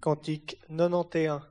Cantique 91.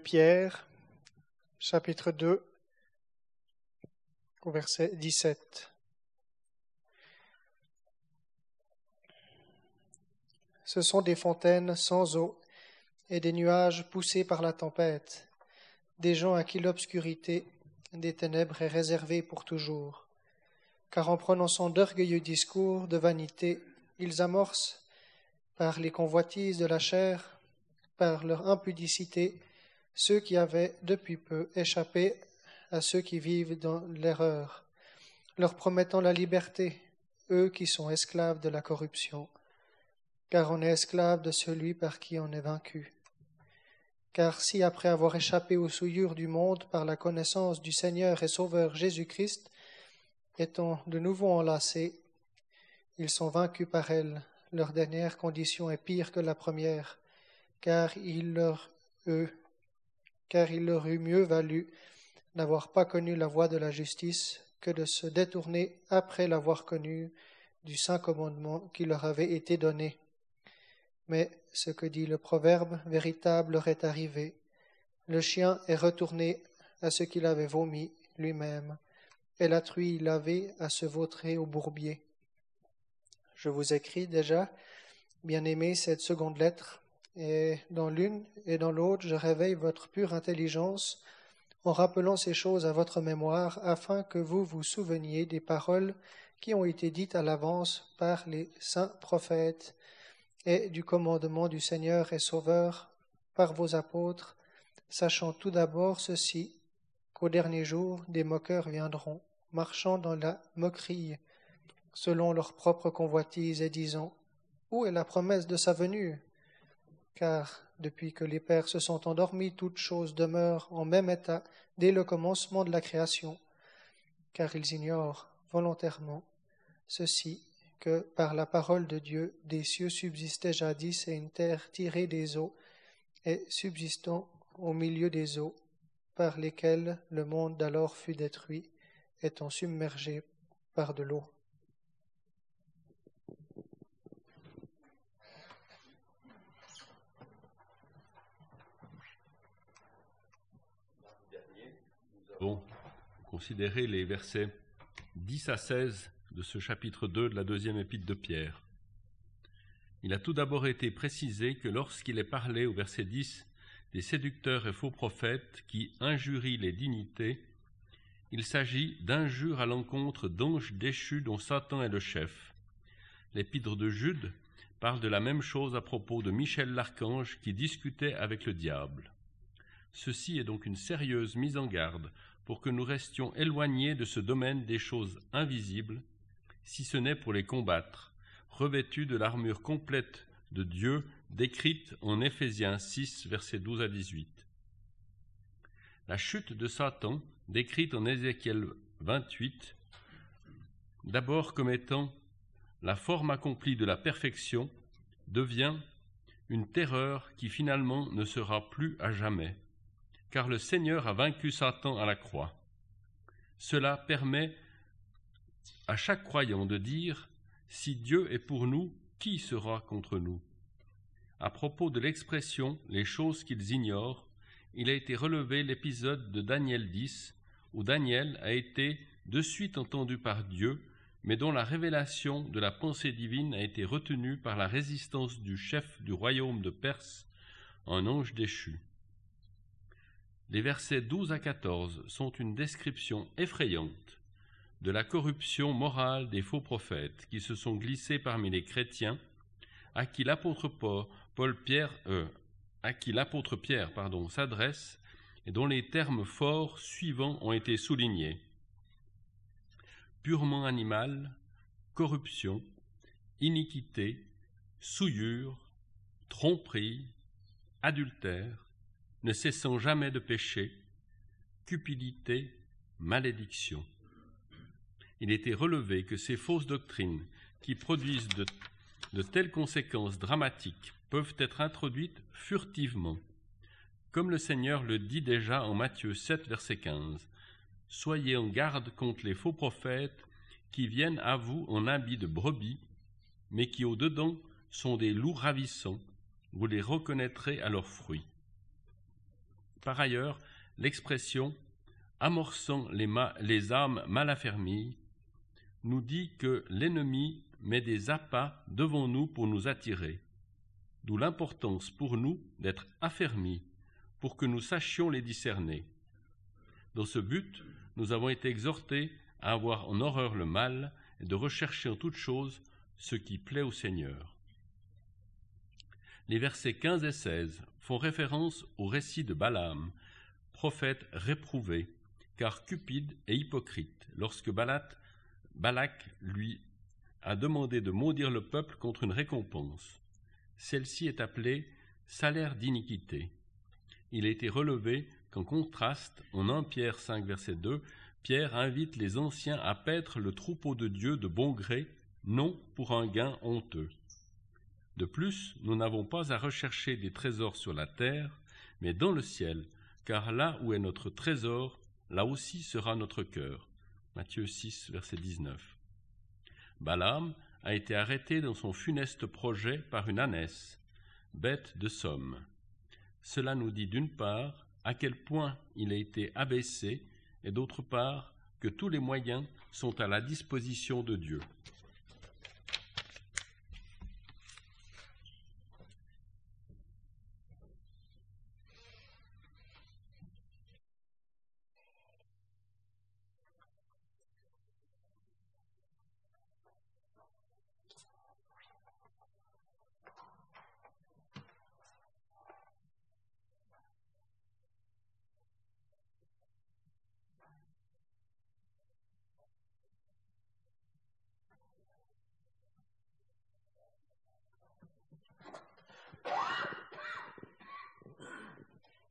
Pierre, chapitre 2, au verset 17. Ce sont des fontaines sans eau et des nuages poussés par la tempête, des gens à qui l'obscurité des ténèbres est réservée pour toujours. Car en prononçant d'orgueilleux discours de vanité, ils amorcent, par les convoitises de la chair, par leur impudicité, ceux qui avaient depuis peu échappé à ceux qui vivent dans l'erreur, leur promettant la liberté, eux qui sont esclaves de la corruption, car on est esclave de celui par qui on est vaincu. Car si après avoir échappé aux souillures du monde par la connaissance du Seigneur et Sauveur Jésus-Christ, étant de nouveau enlacés, ils sont vaincus par elle, leur dernière condition est pire que la première, car il leur, eux, car il leur eût mieux valu n'avoir pas connu la voie de la justice que de se détourner après l'avoir connu du saint commandement qui leur avait été donné. Mais ce que dit le proverbe véritable leur est arrivé. Le chien est retourné à ce qu'il avait vomi lui-même, et la truie lavée à se vautrer au bourbier. Je vous écris déjà, bien-aimés, cette seconde lettre, et dans l'une et dans l'autre, je réveille votre pure intelligence en rappelant ces choses à votre mémoire, afin que vous vous souveniez des paroles qui ont été dites à l'avance par les saints prophètes et du commandement du Seigneur et Sauveur par vos apôtres, sachant tout d'abord ceci, qu'au dernier jour des moqueurs viendront, marchant dans la moquerie, selon leur propre convoitise, et disant Où est la promesse de sa venue? Car depuis que les pères se sont endormis, toutes choses demeurent en même état dès le commencement de la création, car ils ignorent volontairement ceci que par la parole de Dieu des cieux subsistaient jadis et une terre tirée des eaux et subsistant au milieu des eaux, par lesquelles le monde d'alors fut détruit, étant submergé par de l'eau. Considérer les versets 10 à 16 de ce chapitre 2 de la deuxième épître de Pierre. Il a tout d'abord été précisé que lorsqu'il est parlé au verset 10 des séducteurs et faux prophètes qui injurient les dignités, Il s'agit d'injures à l'encontre d'anges déchus dont Satan est le chef. L'épître de Jude parle de la même chose à propos de Michel l'archange qui discutait avec le diable. Ceci est donc une sérieuse mise en garde pour que nous restions éloignés de ce domaine des choses invisibles, si ce n'est pour les combattre, revêtus de l'armure complète de Dieu décrite en Éphésiens 6, versets 12 à 18. La chute de Satan, décrite en Ézéchiel 28, d'abord comme étant la forme accomplie de la perfection, devient une terreur qui finalement ne sera plus à jamais, car le Seigneur a vaincu Satan à la croix. Cela permet à chaque croyant de dire Si Dieu est pour nous, qui sera contre nous? À propos de l'expression les choses qu'ils ignorent, il a été relevé l'épisode de Daniel 10, où Daniel a été de suite entendu par Dieu, mais dont la révélation de la pensée divine a été retenue par la résistance du chef du royaume de Perse, un ange déchu. Les versets 12 à 14 sont une description effrayante de la corruption morale des faux prophètes qui se sont glissés parmi les chrétiens, à qui l'apôtre Paul, Pierre, euh, à qui l'apôtre Pierre pardon, s'adresse et dont les termes forts suivants ont été soulignés. Purement animal, corruption, iniquité, souillure, tromperie, adultère, ne cessant jamais de pécher, cupidité, malédiction. Il était relevé que ces fausses doctrines, qui produisent de, telles conséquences dramatiques, peuvent être introduites furtivement. Comme le Seigneur le dit déjà en Matthieu 7, verset 15. Soyez en garde contre les faux prophètes qui viennent à vous en habit de brebis, mais qui au-dedans sont des loups ravissants. Vous les reconnaîtrez à leurs fruits. Par ailleurs, l'expression amorçant les, âmes mal affermies nous dit que l'ennemi met des appâts devant nous pour nous attirer, d'où l'importance pour nous d'être affermis pour que nous sachions les discerner. Dans ce but, nous avons été exhortés à avoir en horreur le mal et de rechercher en toute chose ce qui plaît au Seigneur. Les versets 15 et 16 font référence au récit de Balaam, prophète réprouvé, car cupide et hypocrite, lorsque Balak, lui a demandé de maudire le peuple contre une récompense. Celle-ci est appelée salaire d'iniquité. Il a été relevé qu'en contraste, en 1 Pierre 5, verset 2, Pierre invite les anciens à paître le troupeau de Dieu de bon gré, non pour un gain honteux. De plus, nous n'avons pas à rechercher des trésors sur la terre, mais dans le ciel, car là où est notre trésor, là aussi sera notre cœur. Matthieu 6, verset 19. Balaam a été arrêté dans son funeste projet par une ânesse, bête de somme. Cela nous dit d'une part à quel point il a été abaissé et d'autre part que tous les moyens sont à la disposition de Dieu.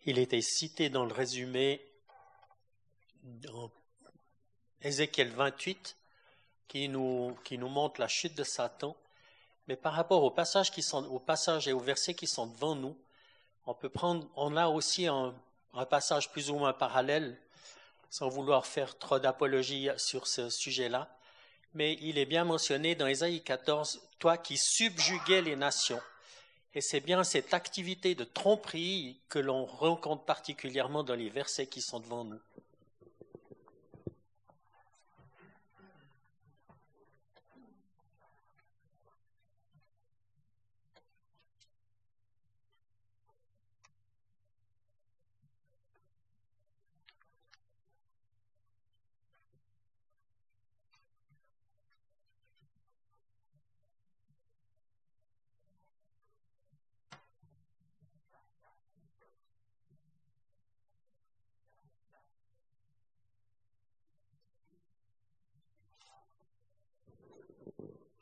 Il était cité dans le résumé dans Ézéchiel 28 qui nous, qui montre la chute de Satan. Mais par rapport aux passages, qui sont, et aux versets qui sont devant nous, on peut prendre, on a aussi un, un passage plus ou moins parallèle, sans vouloir faire trop d'apologie sur ce sujet-là. Mais il est bien mentionné dans Ésaïe 14, toi qui subjuguais les nations. Et c'est bien cette activité de tromperie que l'on rencontre particulièrement dans les versets qui sont devant nous.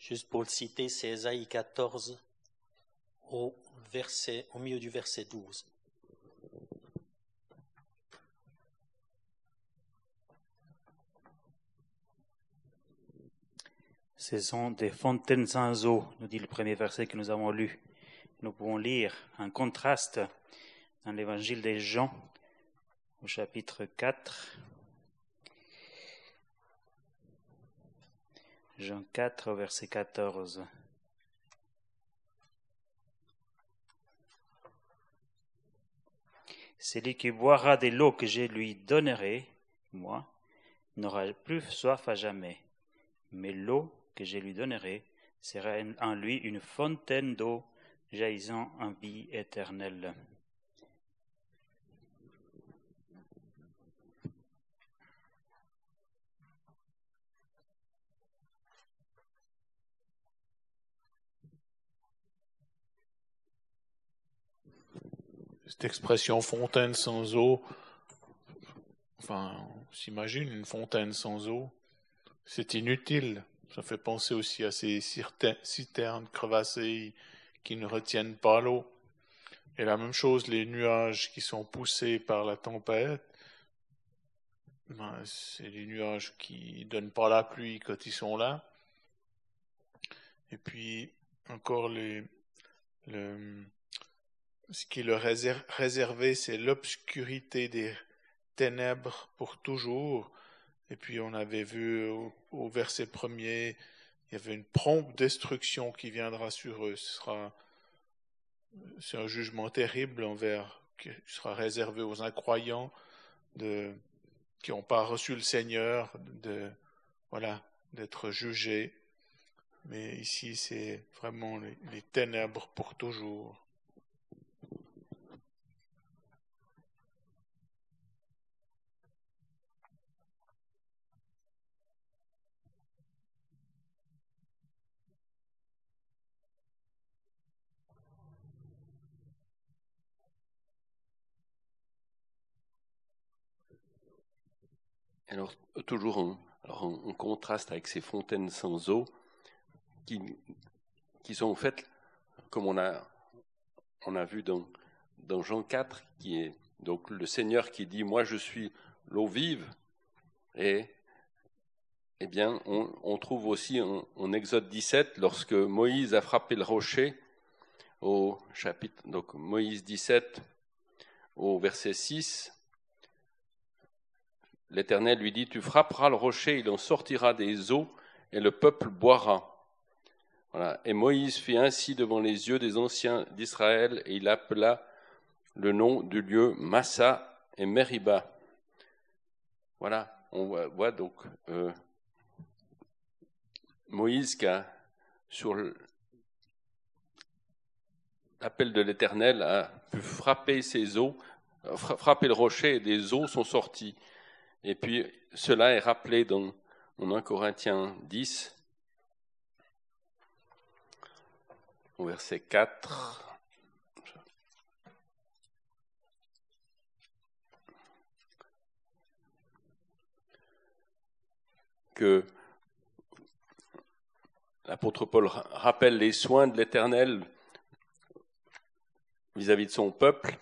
Juste pour le citer, c'est Ésaïe 14 au, milieu du verset 12. Ce sont des fontaines sans eau, nous dit le premier verset que nous avons lu. Nous pouvons lire un contraste dans l'évangile des Jean au chapitre 4. Jean 4, verset 14. Celui qui boira de l'eau que je lui donnerai, moi, n'aura plus soif à jamais. Mais l'eau que je lui donnerai sera en lui une fontaine d'eau jaillissant en vie éternelle. Cette expression fontaine sans eau, enfin, on s'imagine une fontaine sans eau, c'est inutile. Ça fait penser aussi à ces citernes crevassées qui ne retiennent pas l'eau. Et la même chose, les nuages qui sont poussés par la tempête, ben, c'est les nuages qui donnent pas la pluie quand ils sont là. Et puis, encore les, le, ce qui leur est réservé, c'est l'obscurité des ténèbres pour toujours. Et puis on avait vu au, verset premier, il y avait une prompte destruction qui viendra sur eux. Ce sera c'est un jugement terrible envers qui sera réservé aux incroyants de qui n'ont pas reçu le Seigneur de voilà d'être jugés. Mais ici c'est vraiment les ténèbres pour toujours. Alors, toujours en, contraste avec ces fontaines sans eau, qui, sont en fait, comme on a, vu dans, dans Jean 4, qui est donc le Seigneur qui dit Moi je suis l'eau vive, et eh bien, on, trouve aussi en, en, Exode 17, lorsque Moïse a frappé le rocher, au chapitre, donc Moïse 17, au verset 6, L'Éternel lui dit, Tu frapperas le rocher, il en sortira des eaux, et le peuple boira. Voilà. Et Moïse fit ainsi devant les yeux des anciens d'Israël, et il appela le nom du lieu Massa et Meriba. Voilà, on voit, donc euh, Moïse qui a, sur l'appel de l'Éternel, a pu frapper ses eaux, frapper le rocher, et des eaux sont sorties. Et puis cela est rappelé dans, 1 Corinthiens 10, au verset 4. que l'apôtre Paul rappelle les soins de l'Éternel vis-à-vis de son peuple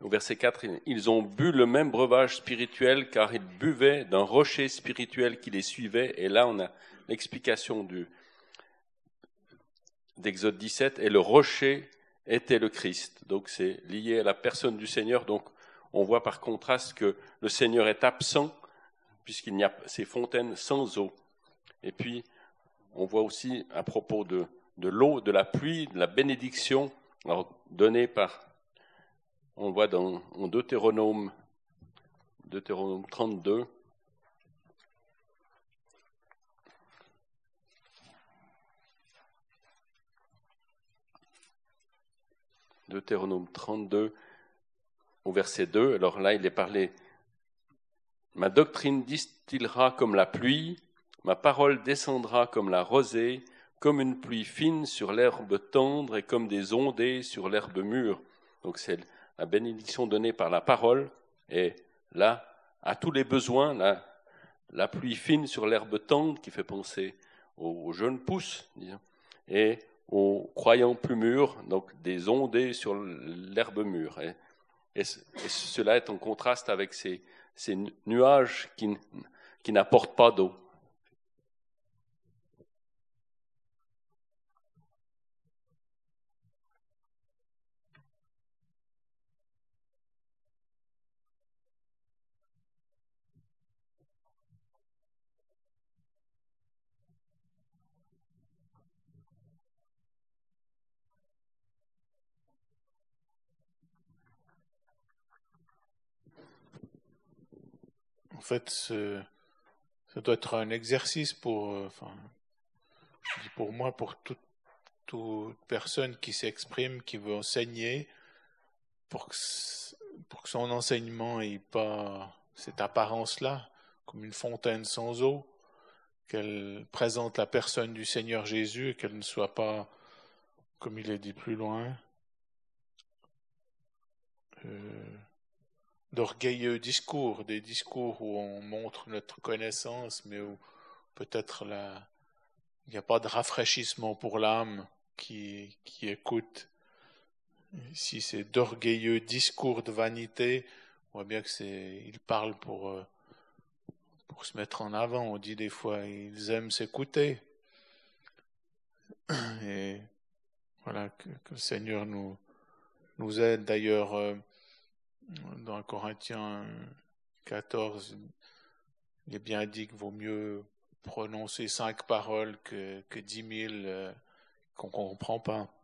au verset 4, ils ont bu le même breuvage spirituel car ils buvaient d'un rocher spirituel qui les suivait. Et là, on a l'explication d'Exode 17. Et le rocher était le Christ. Donc c'est lié à la personne du Seigneur. Donc on voit par contraste que le Seigneur est absent puisqu'il n'y a ces fontaines sans eau. Et puis on voit aussi à propos de, de l'eau, de la pluie, de la bénédiction donnée par on voit dans en Deutéronome, Deutéronome 32, Deutéronome 32, au verset 2. Alors là, il est parlé Ma doctrine distillera comme la pluie, ma parole descendra comme la rosée, comme une pluie fine sur l'herbe tendre et comme des ondées sur l'herbe mûre. Donc c'est la bénédiction donnée par la parole est là à tous les besoins, la, pluie fine sur l'herbe tendre qui fait penser aux jeunes pousses, et aux croyants plus mûrs, donc des ondées sur l'herbe mûre. Cela est en contraste avec ces, nuages qui n'apportent pas d'eau. En fait, ça doit être un exercice pour, euh, enfin, pour moi, pour toute, personne qui s'exprime, qui veut enseigner, pour que, pour que son enseignement n'ait pas cette apparence-là, comme une fontaine sans eau, qu'elle présente la personne du Seigneur Jésus et qu'elle ne soit pas, comme il est dit plus loin, euh, d'orgueilleux discours, des discours où on montre notre connaissance, mais où peut-être il n'y a pas de rafraîchissement pour l'âme qui, qui écoute. Si c'est d'orgueilleux discours de vanité, on voit bien que c'est, il parle pour, euh, pour se mettre en avant. On dit des fois, ils aiment s'écouter. Et voilà, que, le Seigneur nous, nous aide. D'ailleurs, euh, dans Corinthiens 14, il est bien dit qu'il vaut mieux prononcer cinq paroles que, que dix mille euh, qu'on ne comprend pas.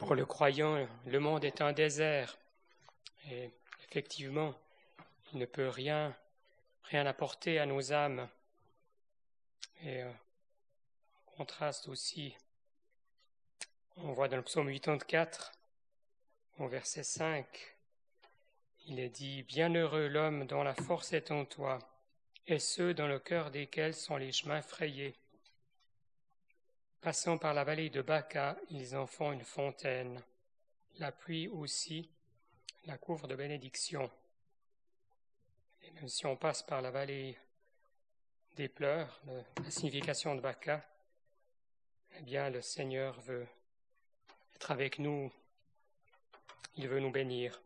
Pour le croyant, le monde est un désert. Et effectivement, il ne peut rien, apporter à nos âmes. Et euh, contraste aussi, on voit dans le psaume 84, au verset 5, il est dit Bienheureux l'homme dont la force est en toi, et ceux dans le cœur desquels sont les chemins frayés. Passant par la vallée de Baca, ils en font une fontaine. La pluie aussi la couvre de bénédiction. Et même si on passe par la vallée des pleurs, la signification de Baca, eh bien le Seigneur veut être avec nous. Il veut nous bénir.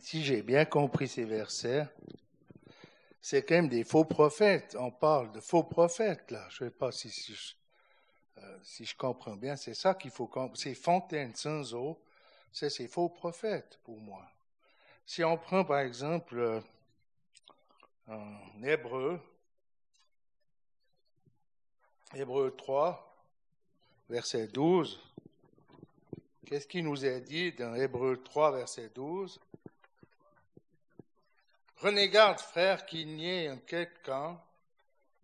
Si j'ai bien compris ces versets, c'est quand même des faux prophètes. On parle de faux prophètes, là. Je ne sais pas si, si, je, euh, si, je, comprends bien. C'est ça qu'il faut comprendre. Ces fontaines sans eau, c'est ces faux prophètes pour moi. Si on prend par exemple euh, en Hébreu, Hébreu 3, verset 12, qu'est-ce qui nous est dit dans Hébreu 3, verset 12 Prenez garde, frères, qu'il n'y ait en quelqu'un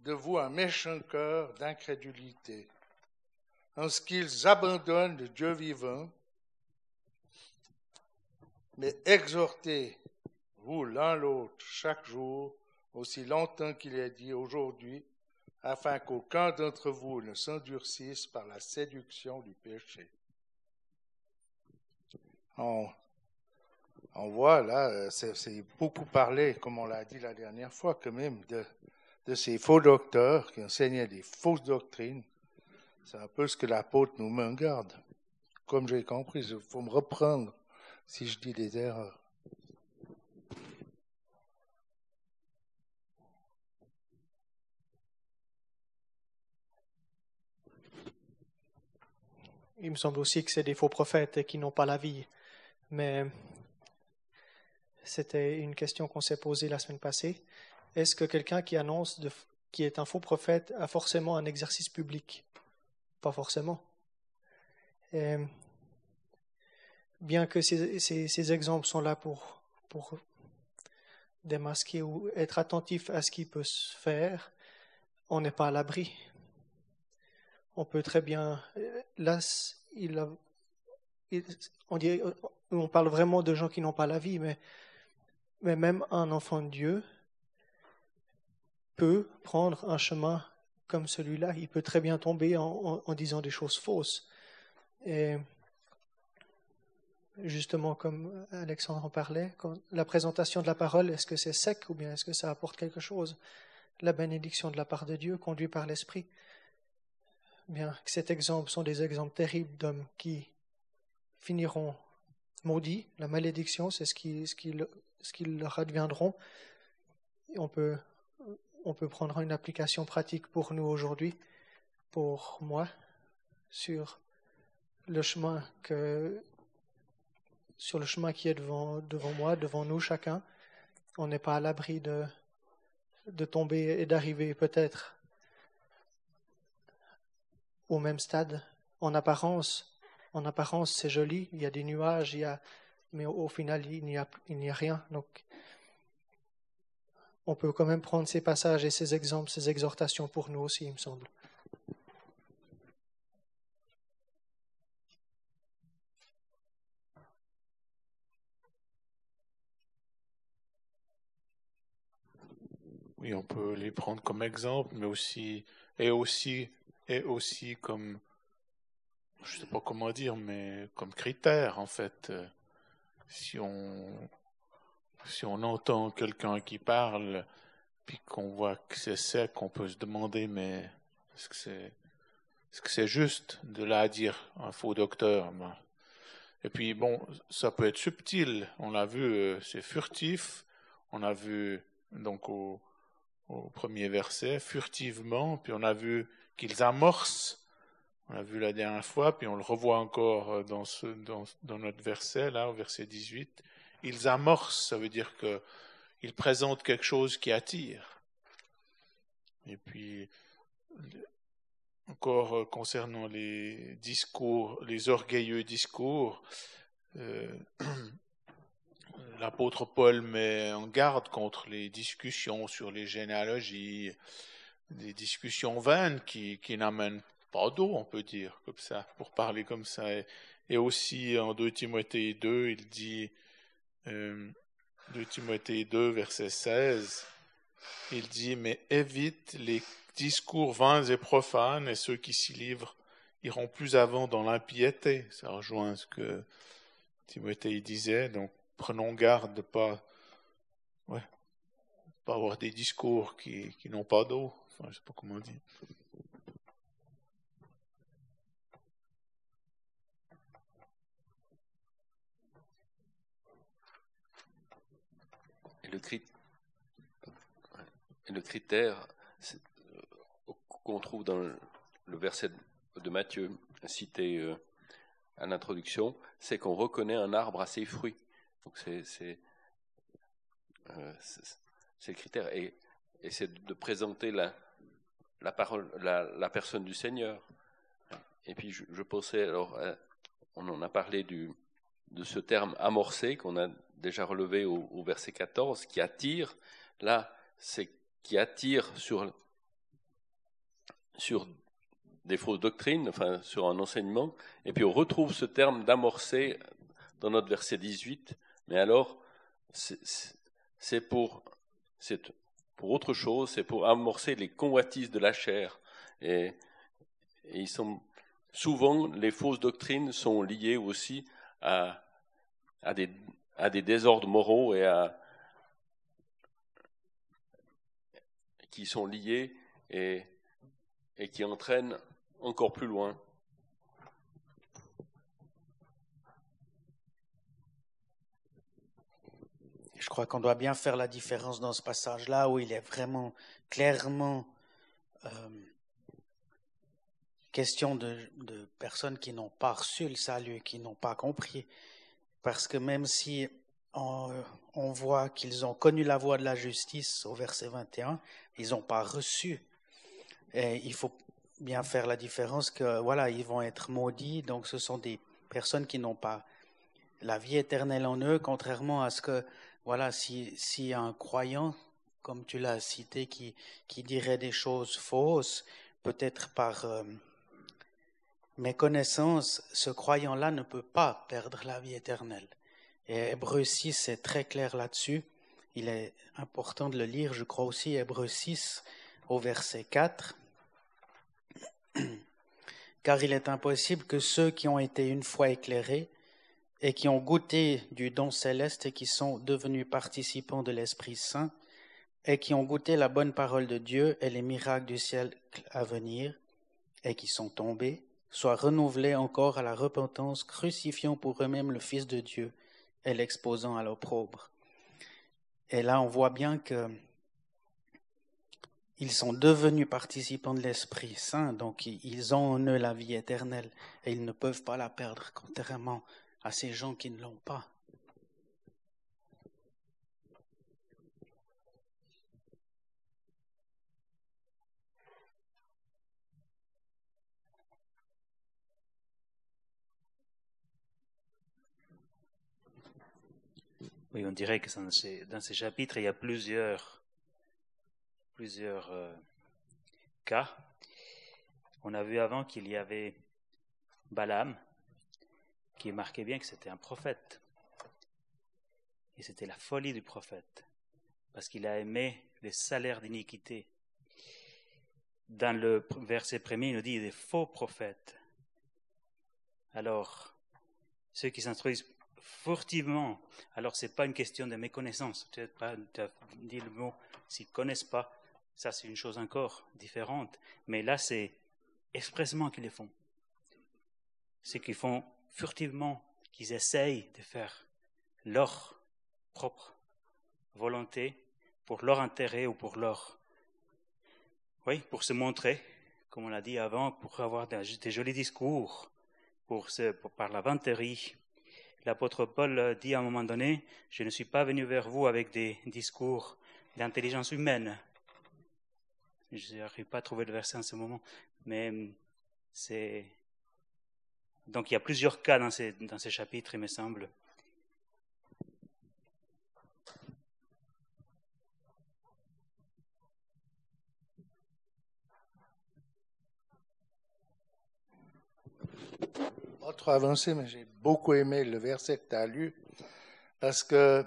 de vous un méchant cœur d'incrédulité, en ce qu'ils abandonnent le Dieu vivant, mais exhortez-vous l'un l'autre chaque jour, aussi longtemps qu'il est dit aujourd'hui, afin qu'aucun d'entre vous ne s'endurcisse par la séduction du péché on voit là, euh, c'est beaucoup parlé, comme on l'a dit la dernière fois, quand même, de, ces faux docteurs qui enseignaient des fausses doctrines. C'est un peu ce que l'apôtre nous met en garde. Comme j'ai compris, il faut me reprendre si je dis des erreurs. Il me semble aussi que c'est des faux prophètes qui n'ont pas la vie. Mais c'était une question qu'on s'est posée la semaine passée. Est-ce que quelqu'un qui annonce qui est un faux prophète a forcément un exercice public? Pas forcément. bien que ces, exemples sont là pour, démasquer ou être attentif à ce qui peut se faire, on n'est pas à l'abri. On peut très bien. Là, il, on dit, on parle vraiment de gens qui n'ont pas la vie, mais, mais même un enfant de Dieu peut prendre un chemin comme celui-là. Il peut très bien tomber en, disant des choses fausses. Et justement, comme Alexandre en parlait, la présentation de la parole, est-ce que c'est sec ou bien est-ce que ça apporte quelque chose? La bénédiction de la part de Dieu, conduit par l'Esprit. Bien, cet exemple sont des exemples terribles d'hommes qui finiront maudits. La malédiction, c'est ce qui, ce, qui, ce qui leur adviendront. On peut, on peut prendre une application pratique pour nous aujourd'hui, pour moi, sur le chemin que sur le chemin qui est devant, devant moi, devant nous chacun. On n'est pas à l'abri de, de tomber et d'arriver peut-être au même stade. En apparence, en apparence, c'est joli, il y a des nuages, il y a, mais au, final, il n'y a, a rien. Donc, on peut quand même prendre ces passages et ces exemples, ces exhortations pour nous aussi, il me semble. Oui, on peut les prendre comme exemple, mais aussi et aussi et aussi comme je sais pas comment dire, mais comme critère en fait. Si on si on entend quelqu'un qui parle puis qu'on voit que c'est sec, on peut se demander mais est-ce que c'est est-ce que c'est juste de là dire un faux docteur? Et puis bon, ça peut être subtil. On l'a vu, euh, c'est furtif. On a vu donc au au premier verset, furtivement, puis on a vu qu'ils amorcent, on l'a vu la dernière fois, puis on le revoit encore euh, dans, ce, dans, notre verset, là, au verset 18, ils amorcent, ça veut dire qu'ils présentent quelque chose qui attire. Et puis, encore euh, concernant les discours, les orgueilleux discours, euh, l'apôtre Paul met en garde contre les discussions sur les généalogies, des discussions vaines qui, qui n'amènent d'eau, on peut dire, comme ça, pour parler comme ça. Et, aussi en 2 Timothée 2, il dit, euh, 2 Timothée 2, verset 16, il dit, mais évite les discours vains et profanes, et ceux qui s'y livrent iront plus avant dans l'impiété. Ça rejoint ce que Timothée disait, donc prenons garde de pas, ouais, pas avoir des discours qui, qui n'ont pas d'eau. Enfin, je sais pas comment dire. Le, le critère euh, qu'on trouve dans le verset de Matthieu cité euh, à l'introduction, c'est qu'on reconnaît un arbre à ses fruits. Donc c'est euh, le critère. Et, c'est de présenter la, personne du Seigneur. Et puis je, pensais, alors, on en a parlé du, de ce terme amorcé qu'on a déjà relevé au, verset 14, qui attire. Là, c'est qui attire sur, sur des fausses doctrines, enfin sur un enseignement. Et puis on retrouve ce terme d'amorcé dans notre verset 18, mais alors, c'est pour, pour autre chose, c'est pour amorcer les convoitises de la chair. Et, ils sont, souvent, les fausses doctrines sont liées aussi à, à, des, désordres moraux et qui sont liés et, et qui entraînent encore plus loin. Je crois qu'on doit bien faire la différence dans ce passage-là où il est vraiment clairement euh, question de, de, personnes qui n'ont pas reçu le salut, qui n'ont pas compris. Parce que même si on, voit qu'ils ont connu la voie de la justice au verset 21, ils n'ont pas reçu. Et il faut bien faire la différence que voilà, ils vont être maudits. Donc ce sont des personnes qui n'ont pas la vie éternelle en eux, contrairement à ce que voilà, si, un croyant, comme tu l'as cité, qui, qui dirait des choses fausses, peut-être par euh, méconnaissance, ce croyant-là ne peut pas perdre la vie éternelle. Et Hébreu 6 est très clair là-dessus. Il est important de le lire, je crois aussi, Hébreu 6 au verset 4. Car il est impossible que ceux qui ont été une fois éclairés et qui ont goûté du don céleste et qui sont devenus participants de l'Esprit Saint et qui ont goûté la bonne parole de Dieu et les miracles du ciel à venir et qui sont tombés, soient renouvelés encore à la repentance, crucifiant pour eux-mêmes le Fils de Dieu et l'exposant à l'opprobre. Et là, on voit bien que ils sont devenus participants de l'Esprit Saint, donc ils ont en eux la vie éternelle et ils ne peuvent pas la perdre, contrairement à ces gens qui ne l'ont pas. Oui, on dirait que dans ces, chapitres, il y a plusieurs, plusieurs euh, cas. On a vu avant qu'il y avait Balaam, qui marquait bien que c'était un prophète. Et c'était la folie du prophète, parce qu'il a aimé les salaires d'iniquité. Dans le verset premier, il nous dit des faux prophètes. Alors, ceux qui s'instruisent furtivement. Alors, ce n'est pas une question de méconnaissance. Tu as dit le mot, s'ils ne connaissent pas, ça c'est une chose encore différente. Mais là, c'est expressement qu'ils le font. C'est qu'ils font furtivement, qu'ils essayent de faire leur propre volonté pour leur intérêt ou pour leur... Oui, pour se montrer, comme on l'a dit avant, pour avoir des, jolis discours, pour, se, par la vanterie, l'apôtre Paul dit à un moment donné, je ne suis pas venu vers vous avec des discours d'intelligence humaine. Je n'arrive pas à trouver le verset en ce moment, mais c'est... Donc il y a plusieurs cas dans ces, dans ces chapitres, il me semble. Trop avancé, mais j'ai beaucoup aimé le verset que tu as lu, parce que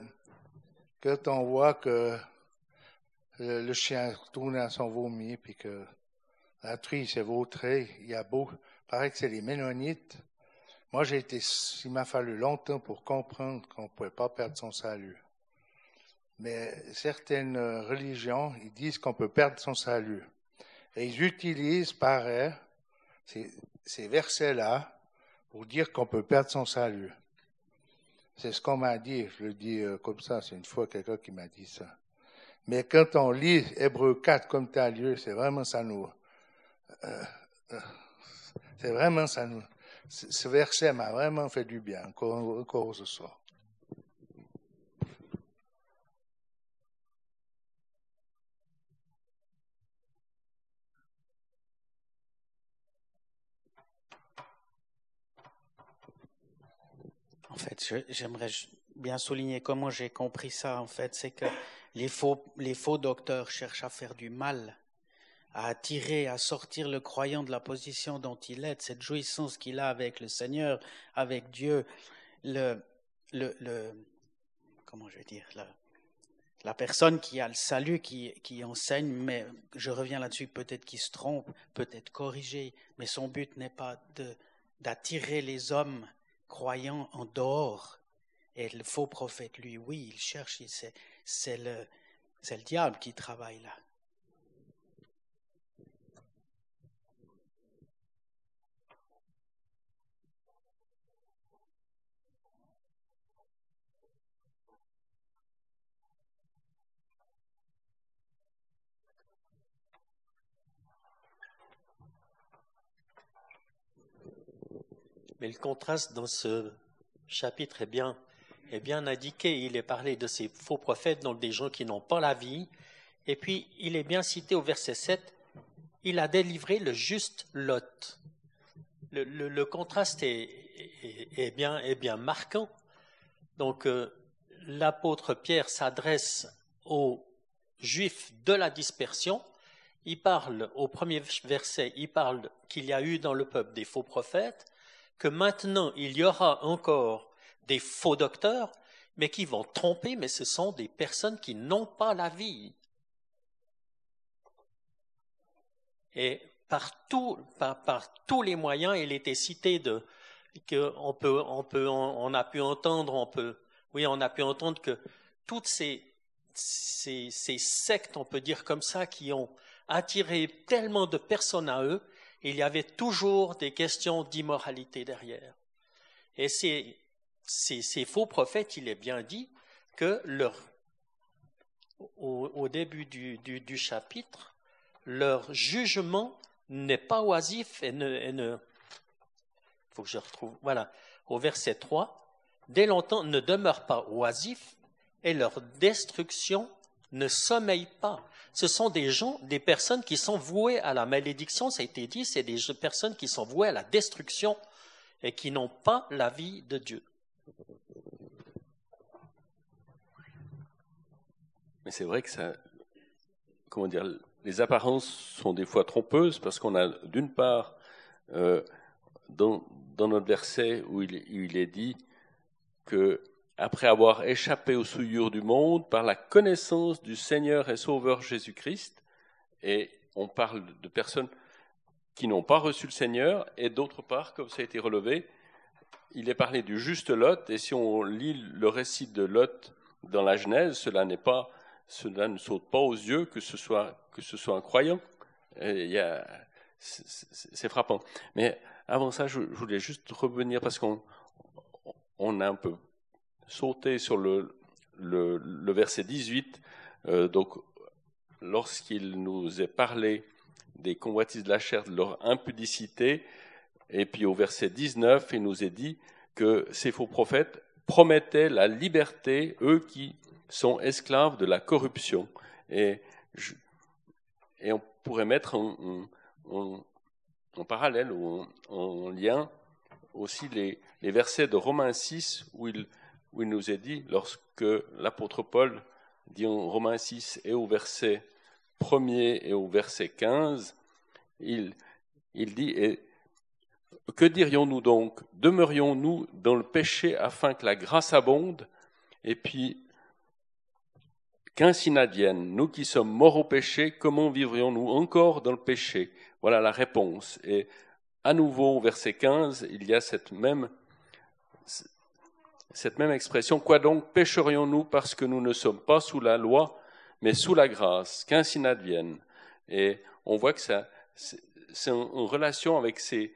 quand on voit que le, chien retourne à son vomi, puis que la truie s'est vautrée, il y a beau, paraît que c'est les Ménonites. Moi, j'ai été, il m'a fallu longtemps pour comprendre qu'on ne pouvait pas perdre son salut. Mais certaines religions, ils disent qu'on peut perdre son salut. Et ils utilisent, pareil, ces, ces versets-là pour dire qu'on peut perdre son salut. C'est ce qu'on m'a dit, je le dis euh, comme ça, c'est une fois quelqu'un qui m'a dit ça. Mais quand on lit Hébreu 4 comme tel lieu, c'est vraiment ça nous. Euh, euh, c'est vraiment ça nous. Ce verset m'a vraiment fait du bien, encore, encore ce soir. En fait, j'aimerais bien souligner comment j'ai compris ça. En fait, c'est que les faux, docteurs cherchent à faire du mal, à attirer, à sortir le croyant de la position dont il est, cette jouissance qu'il a avec le Seigneur, avec Dieu. Le, comment je vais dire, la, personne qui a le salut, qui, qui enseigne, mais je reviens là-dessus, peut-être qu'il se trompe, peut-être corriger, mais son but n'est pas d'attirer les hommes croyant en dehors. Et le faux prophète, lui, oui, il cherche, c'est le, le diable qui travaille là. Mais le contraste dans ce chapitre est bien, indiqué. Il est parlé de ces faux prophètes, donc des gens qui n'ont pas la vie. Et puis, il est bien cité au verset 7, il a délivré le juste Lot. Le, contraste est, est, bien, est bien marquant. Donc, euh, l'apôtre Pierre s'adresse aux Juifs de la dispersion. Il parle, au premier verset, il parle qu'il y a eu dans le peuple des faux prophètes que maintenant il y aura encore des faux docteurs, mais qui vont tromper, mais ce sont des personnes qui n'ont pas la vie. Et par, par, tous les moyens, il était cité de que on peut, on peut, a pu entendre, on peut, on a entendre que toutes ces sectes, on peut dire comme ça, qui ont attiré tellement de personnes à eux, il y avait toujours des questions d'immoralité derrière. Et ces, faux prophètes, il est bien dit que leur, au, début du, du, chapitre, leur jugement n'est pas oisif et ne, faut que je retrouve, voilà, au verset 3, dès longtemps ne demeure pas oisif et leur destruction ne sommeille pas. Ce sont des gens, des personnes qui sont vouées à la malédiction, ça a été dit, c'est des personnes qui sont vouées à la destruction et qui n'ont pas la vie de Dieu. Mais c'est vrai que ça, comment dire, les apparences sont des fois trompeuses parce qu'on a d'une part euh, dans, notre verset où il, il, est dit que après avoir échappé aux souillures du monde par la connaissance du Seigneur et Sauveur Jésus-Christ, et on parle de personnes qui n'ont pas reçu le Seigneur, et d'autre part, comme ça a été relevé, il est parlé du juste Lot, et si on lit le récit de Lot dans la Genèse, cela n'est pas, cela ne saute pas aux yeux que ce soit que ce soit un croyant. C'est frappant. Mais avant ça, je, voulais juste revenir parce qu'on on a un peu sauté sur le, verset 18. Euh, donc, lorsqu'il nous est parlé des convoitises de la chair, de leur impudicité, et puis au verset 19, il nous est dit que ces faux prophètes promettaient la liberté, eux qui sont esclaves de la corruption. Et, et on pourrait mettre en, parallèle ou en, lien aussi les, les, versets de Romains 6 où il, où il nous est dit, lorsque l'apôtre Paul dit en Romains 6 et au verset 1er et au verset 15, il, dit, et que dirions-nous donc? Demeurions-nous dans le péché afin que la grâce abonde? Et puis, qu'ainsi n'advienne, nous qui sommes morts au péché, comment vivrions-nous encore dans le péché? Voilà la réponse. Et à nouveau, au verset 15, il y a cette même, cette même expression. Quoi donc pécherions-nous parce que nous ne sommes pas sous la loi, mais sous la grâce Qu'ainsi n'advienne. Et on voit que ça, c'est en relation avec ces,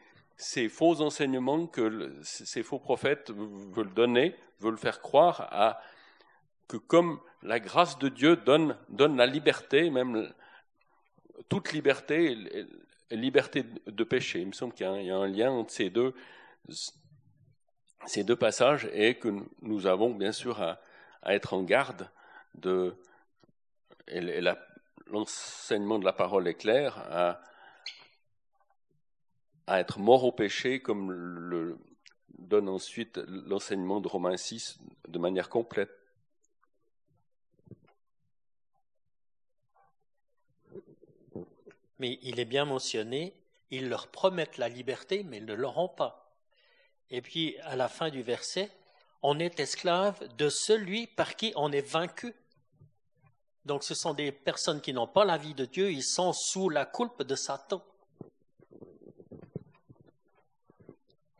faux enseignements que ces faux prophètes veulent donner, veulent faire croire à que comme la grâce de Dieu donne, la liberté, même toute liberté liberté de péché. Il me semble qu'il y, a un lien entre ces deux, ces deux passages et que nous avons bien sûr à, être en garde de, et l'enseignement de la parole est clair, à, à être mort au péché, comme le donne ensuite l'enseignement de Romains 6 de manière complète. Mais il est bien mentionné, ils leur promettent la liberté, mais ils ne l'auront pas. Et puis, à la fin du verset, on est esclave de celui par qui on est vaincu. Donc ce sont des personnes qui n'ont pas la vie de Dieu, ils sont sous la culpe de Satan.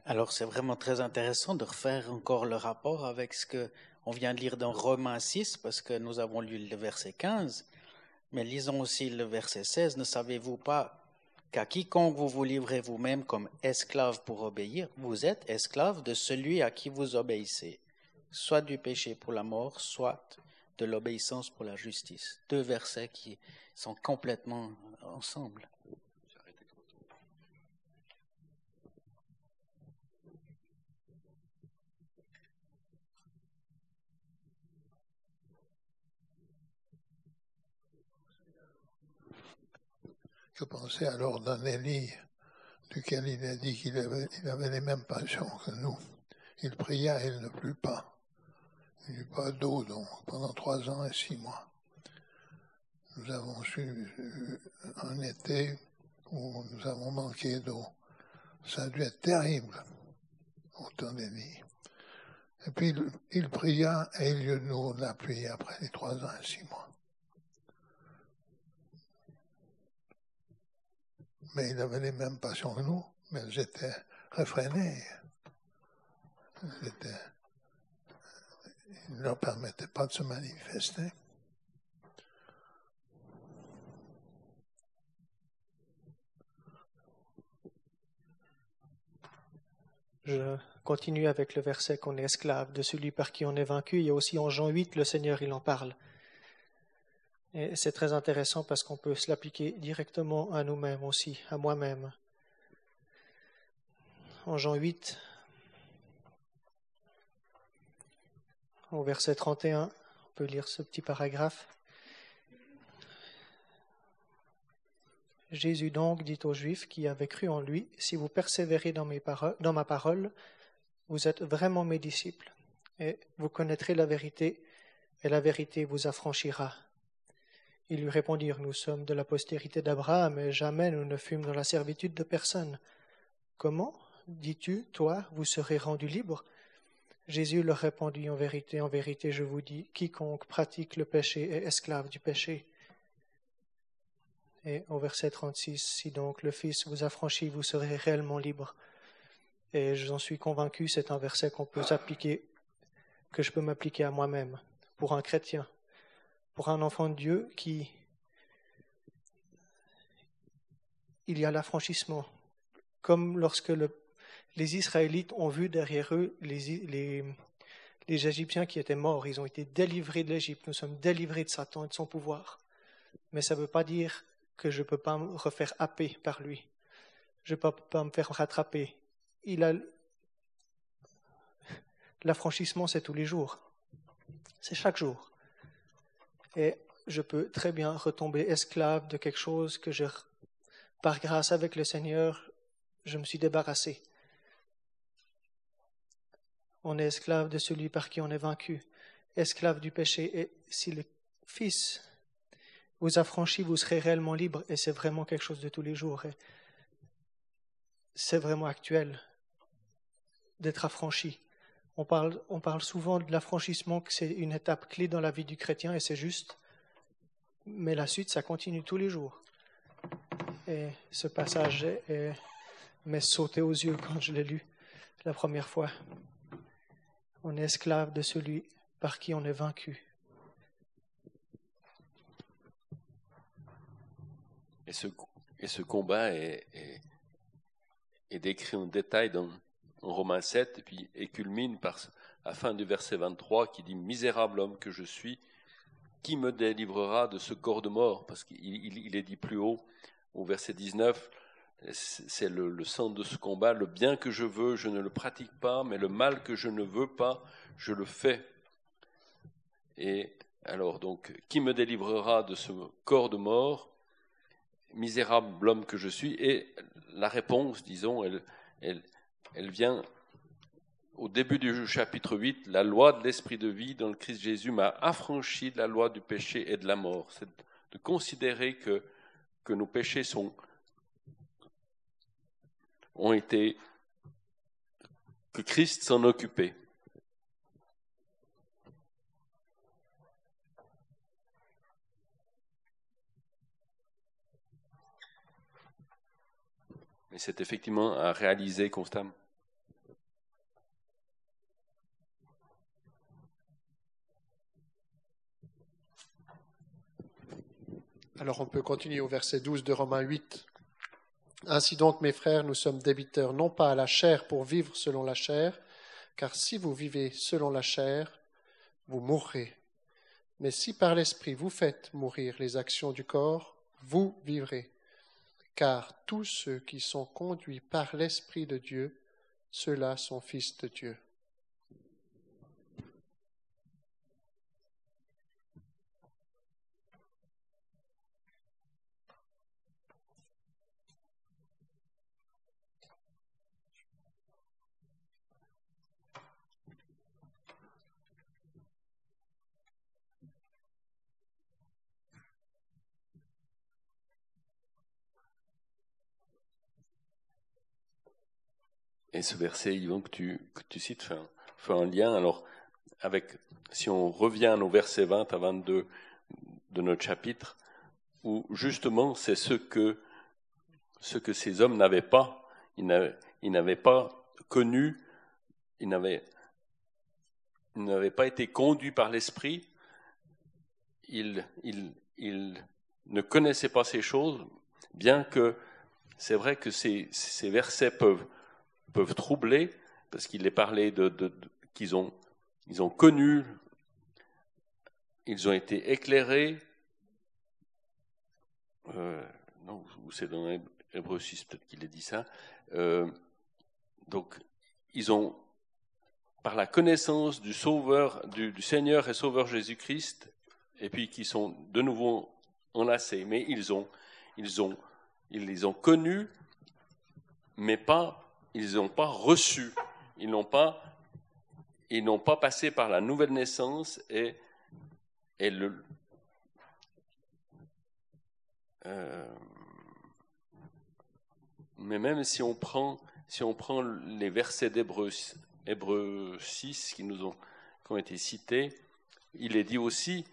Alors c'est vraiment très intéressant de refaire encore le rapport avec ce que on vient de lire dans Romains 6 parce que nous avons lu le verset 15, mais lisons aussi le verset 16. Ne savez-vous pas qu'à quiconque vous vous livrez vous-même comme esclave pour obéir, vous êtes esclave de celui à qui vous obéissez, soit du péché pour la mort, soit de l'obéissance pour la justice. Deux versets qui sont complètement ensemble. Je pensais alors d'un Élie, duquel il a dit qu'il avait, les mêmes passions que nous. Il pria et il ne plut pas. Il n'y eut pas d'eau, donc, pendant trois ans et six mois. Nous avons eu un été où nous avons manqué d'eau. Ça a dû être terrible au temps d'Élie. Et puis il, pria et il nous l'a appuyé après les trois ans et six mois. Mais il avait les mêmes passions que nous, mais elles étaient réfrénées. Elles étaient- il ne leur permettait pas de se manifester. Je continue avec le verset qu'on est esclave de celui par qui on est vaincu. Il y a aussi en Jean 8, le Seigneur, il en parle. Et c'est très intéressant parce qu'on peut se l'appliquer directement à nous-mêmes aussi, à moi-même. En Jean 8, au verset 31, on peut lire ce petit paragraphe. Jésus donc dit aux Juifs qui avaient cru en lui, Si vous persévérez dans, ma parole, vous êtes vraiment mes disciples, et vous connaîtrez la vérité, et la vérité vous affranchira. Ils lui répondirent, Nous sommes de la postérité d'Abraham, et jamais nous ne fûmes dans la servitude de personne. Comment, dis-tu, toi, vous serez rendus libres Jésus leur répondit, En vérité, en vérité, je vous dis, quiconque pratique le péché est esclave du péché. Et au verset 36, si donc le Fils vous affranchit, vous serez réellement libre. Et j'en suis convaincu, c'est un verset qu'on peut s'appliquer, que je peux m'appliquer à moi-même, pour un chrétien, pour un enfant de Dieu qui. Il y a l'affranchissement. Comme lorsque le- les Israélites ont vu derrière eux les, Égyptiens qui étaient morts, ils ont été délivrés de l'Égypte, nous sommes délivrés de Satan et de son pouvoir. Mais ça ne veut pas dire que je ne peux pas me refaire happer par lui. Je ne peux pas me faire rattraper. L'affranchissement, c'est tous les jours. C'est chaque jour. Et je peux très bien retomber esclave de quelque chose que je, par grâce avec le Seigneur, je me suis débarrassé. On est esclave de celui par qui on est vaincu, esclave du péché. Et si le Fils vous affranchit, vous serez réellement libre. Et c'est vraiment quelque chose de tous les jours. C'est vraiment actuel d'être affranchi. On parle, souvent de l'affranchissement, que c'est une étape clé dans la vie du chrétien, et c'est juste. Mais la suite, ça continue tous les jours. Et ce passage est- est- m'est sauté aux yeux quand je l'ai lu la première fois. On est esclave de celui par qui on est vaincu. Et ce, combat est, est- décrit en détail dans Romains 7 et culmine par la fin du verset 23 qui dit Misérable homme que je suis, qui me délivrera de ce corps de mort? Parce qu'il il- il est dit plus haut au verset 19 c'est le, sens de ce combat. Le bien que je veux, je ne le pratique pas, mais le mal que je ne veux pas, je le fais. Et alors, donc, qui me délivrera de ce corps de mort? Misérable homme que je suis. Et la réponse, disons, elle, elle vient au début du chapitre 8. La loi de l'esprit de vie dans le Christ Jésus m'a affranchi de la loi du péché et de la mort. C'est de considérer que, nos péchés ont été que Christ s'en occupait. Et c'est effectivement à réaliser constamment. Alors on peut continuer au verset 12 de Romains 8. Ainsi donc, mes frères, nous sommes débiteurs non pas à la chair pour vivre selon la chair, car si vous vivez selon la chair, vous mourrez. Mais si par l'Esprit vous faites mourir les actions du corps, vous vivrez. Car tous ceux qui sont conduits par l'Esprit de Dieu, ceux-là sont fils de Dieu. Et ce verset, Yvon, que tu, que tu cites, fait un lien. Alors, avec, si on revient au versets 20 à 22 de notre chapitre, où justement c'est ce que, ce que ces hommes n'avaient pas. Ils n'avaient pas connu, ils n'avaient, ils n'avaient pas été conduits par l'Esprit, ils, ils, ils ne connaissaient pas ces choses, bien que c'est vrai que ces, ces versets peuvent, peuvent troubler, parce qu'il est parlé qu'ils ont, ils ont connu, ils ont été éclairés. Euh, non, c'est dans Hébreu 6 peut-être qu'il a dit ça. Euh, donc, ils ont, par la connaissance du Sauveur, du Seigneur et Sauveur Jésus-Christ, et puis qui sont de nouveau enlacés, mais ils ont, ils ont, ils les ont connus, mais pas, ils n'ont pas reçu, ils n'ont pas, ils n'ont pas passé par la nouvelle naissance et, euh, mais même si on prend, si on prend les versets d'Hébreu, Hébreu 6 qui nous ont, qui ont été cités, il est dit aussi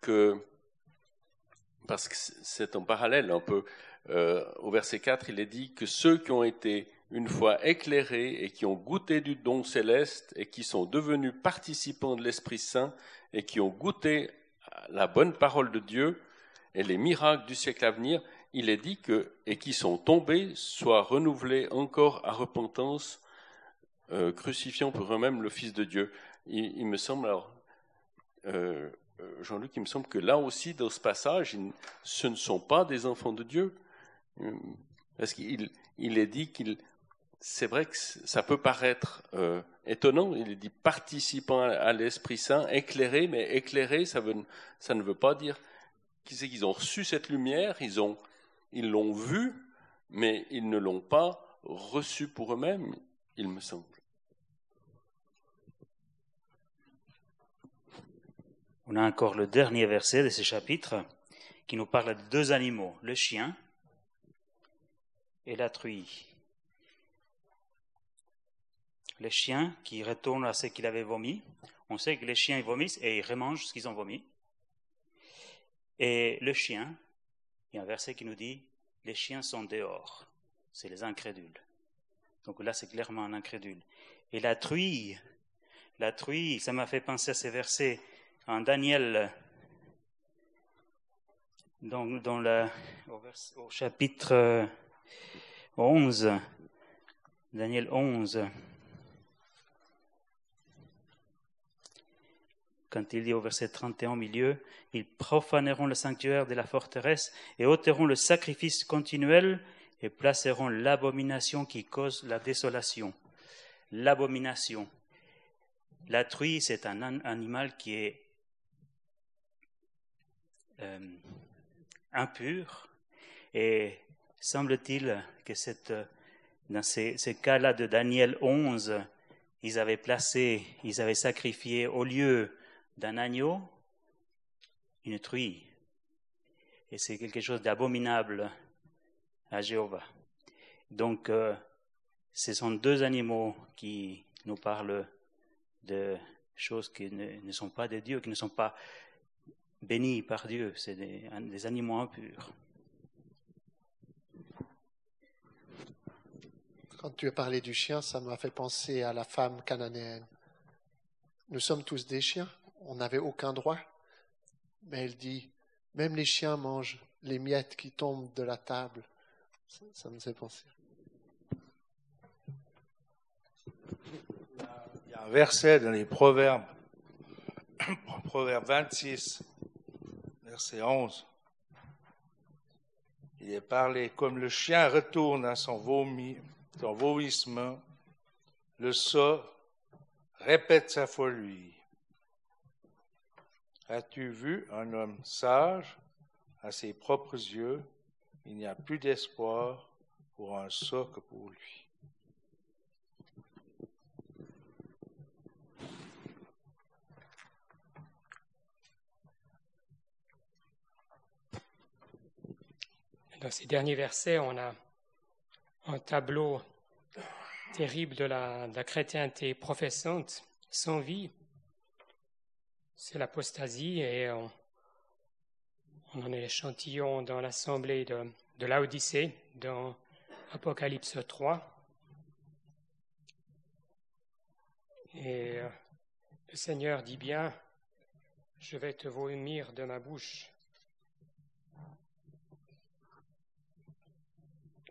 que, parce que c'est en parallèle un peu, euh, au verset 4, il est dit que ceux qui ont été une fois éclairés et qui ont goûté du don céleste et qui sont devenus participants de l'Esprit Saint et qui ont goûté la bonne parole de Dieu et les miracles du siècle à venir, il est dit que, et qui sont tombés, soient renouvelés encore à repentance, euh, crucifiant pour eux-mêmes le Fils de Dieu. Il, me semble, alors, euh, euh, Jean-Luc, il me semble que là aussi, dans ce passage, ce ne sont pas des enfants de Dieu. Parce qu'il il est dit qu'il. C'est vrai que ça peut paraître euh, étonnant. Il dit participant à, l'Esprit Saint, éclairé, mais éclairé, ça, ne veut pas dire qu'ils ont reçu cette lumière, ils ont, ils l'ont vu, mais ils ne l'ont pas reçu pour eux-mêmes, il me semble. On a encore le dernier verset de ce chapitre qui nous parle de deux animaux, le chien et la truie. Le chien qui retourne à ce qu'il avait vomi. On sait que les chiens ils vomissent et ils remangent ce qu'ils ont vomi. Et le chien, il y a un verset qui nous dit les chiens sont dehors. C'est les incrédules. Donc là, c'est clairement un incrédule. Et la truie, la truie, ça m'a fait penser à ces versets en Daniel, dans, au, chapitre 11, Daniel 11, quand il dit au verset 31 au milieu, ils profaneront le sanctuaire de la forteresse et ôteront le sacrifice continuel et placeront l'abomination qui cause la désolation. L'abomination. La truie, c'est un animal qui est euh, impur. Et semble-t-il que dans ces, cas-là de Daniel 11, ils avaient placé, ils avaient sacrifié au lieu d'un agneau une truie. Et c'est quelque chose d'abominable à Jéhovah. Donc, euh, ce sont deux animaux qui nous parlent de choses qui ne, ne, sont pas de Dieu, qui ne sont pas bénis par Dieu, c'est des, animaux impurs. Quand tu as parlé du chien, ça m'a fait penser à la femme cananéenne. Nous sommes tous des chiens, on n'avait aucun droit. Mais elle dit, même les chiens mangent les miettes qui tombent de la table. Ça, me fait penser. Il y a un verset dans les Proverbes, Proverbe 26, verset 11. Il est parlé comme le chien retourne à son, vomi, son vomissement, le sot répète sa folie. As-tu vu un homme sage? À ses propres yeux? Il n'y a plus d'espoir pour un sot que pour lui. Dans ces derniers versets, on a un tableau terrible de la, chrétienté professante sans vie, c'est l'apostasie et on, en est l'échantillon dans l'assemblée de, de l'Odyssée, dans Apocalypse 3. Et euh, le Seigneur dit bien, je vais te vomir de ma bouche.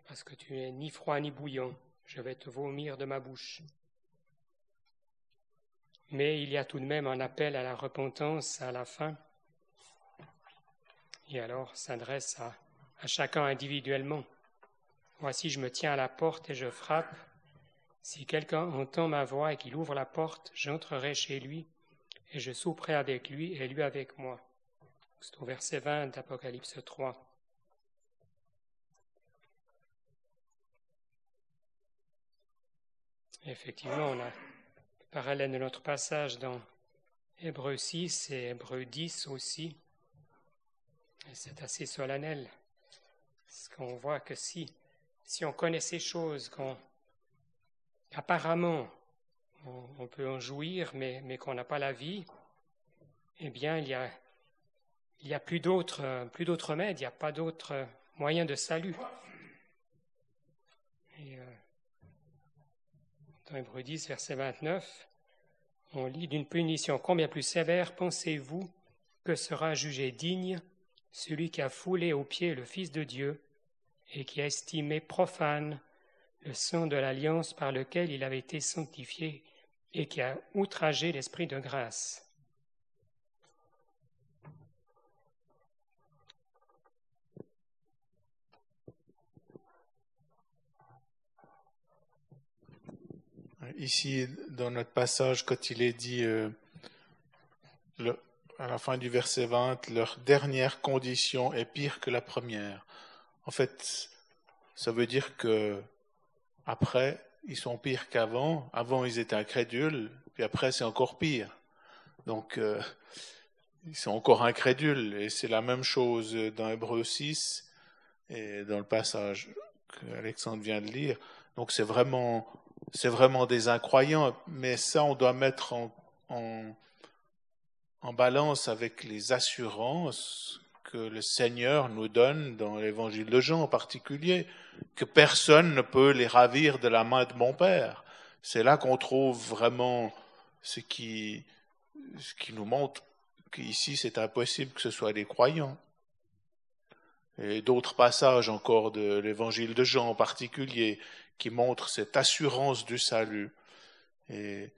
Parce que tu n'es ni froid ni bouillant, je vais te vomir de ma bouche. Mais il y a tout de même un appel à la repentance à la fin. Et alors s'adresse à, à chacun individuellement. Voici, je me tiens à la porte et je frappe. Si quelqu'un entend ma voix et qu'il ouvre la porte, j'entrerai chez lui et je souperai avec lui et lui avec moi. C'est au verset 20 d'Apocalypse 3. effectivement, on a parallèle de notre passage dans Hébreu 6 et Hébreu 10 aussi. C'est assez solennel. Parce qu'on voit que si, si on connaît ces choses, qu'on apparemment on, peut en jouir, mais, mais qu'on n'a pas la vie, eh bien, il y a, il y a plus d'autres, plus d'autres remèdes, il n'y a pas d'autres moyens de salut. Et, euh, Hébreu 10, verset 29, on lit d'une punition combien plus sévère pensez-vous que sera jugé digne celui qui a foulé aux pieds le Fils de Dieu et qui a estimé profane le sang de l'alliance par lequel il avait été sanctifié et qui a outragé l'Esprit de grâce? Ici, dans notre passage, quand il est dit euh, à la fin du verset 20, leur dernière condition est pire que la première. En fait, ça veut dire que après, ils sont pires qu'avant. Avant, ils étaient incrédules, puis après, c'est encore pire. Donc, euh, ils sont encore incrédules. Et c'est la même chose dans Hébreu 6 et dans le passage qu'Alexandre vient de lire. Donc, c'est vraiment, c'est vraiment des incroyants. Mais ça, on doit mettre en, balance avec les assurances que le Seigneur nous donne dans l'évangile de Jean en particulier, que personne ne peut les ravir de la main de mon Père. C'est là qu'on trouve vraiment ce qui, ce qui nous montre qu'ici c'est impossible que ce soit des croyants. Et d'autres passages encore de l'évangile de Jean en particulier qui montrent cette assurance du salut. Et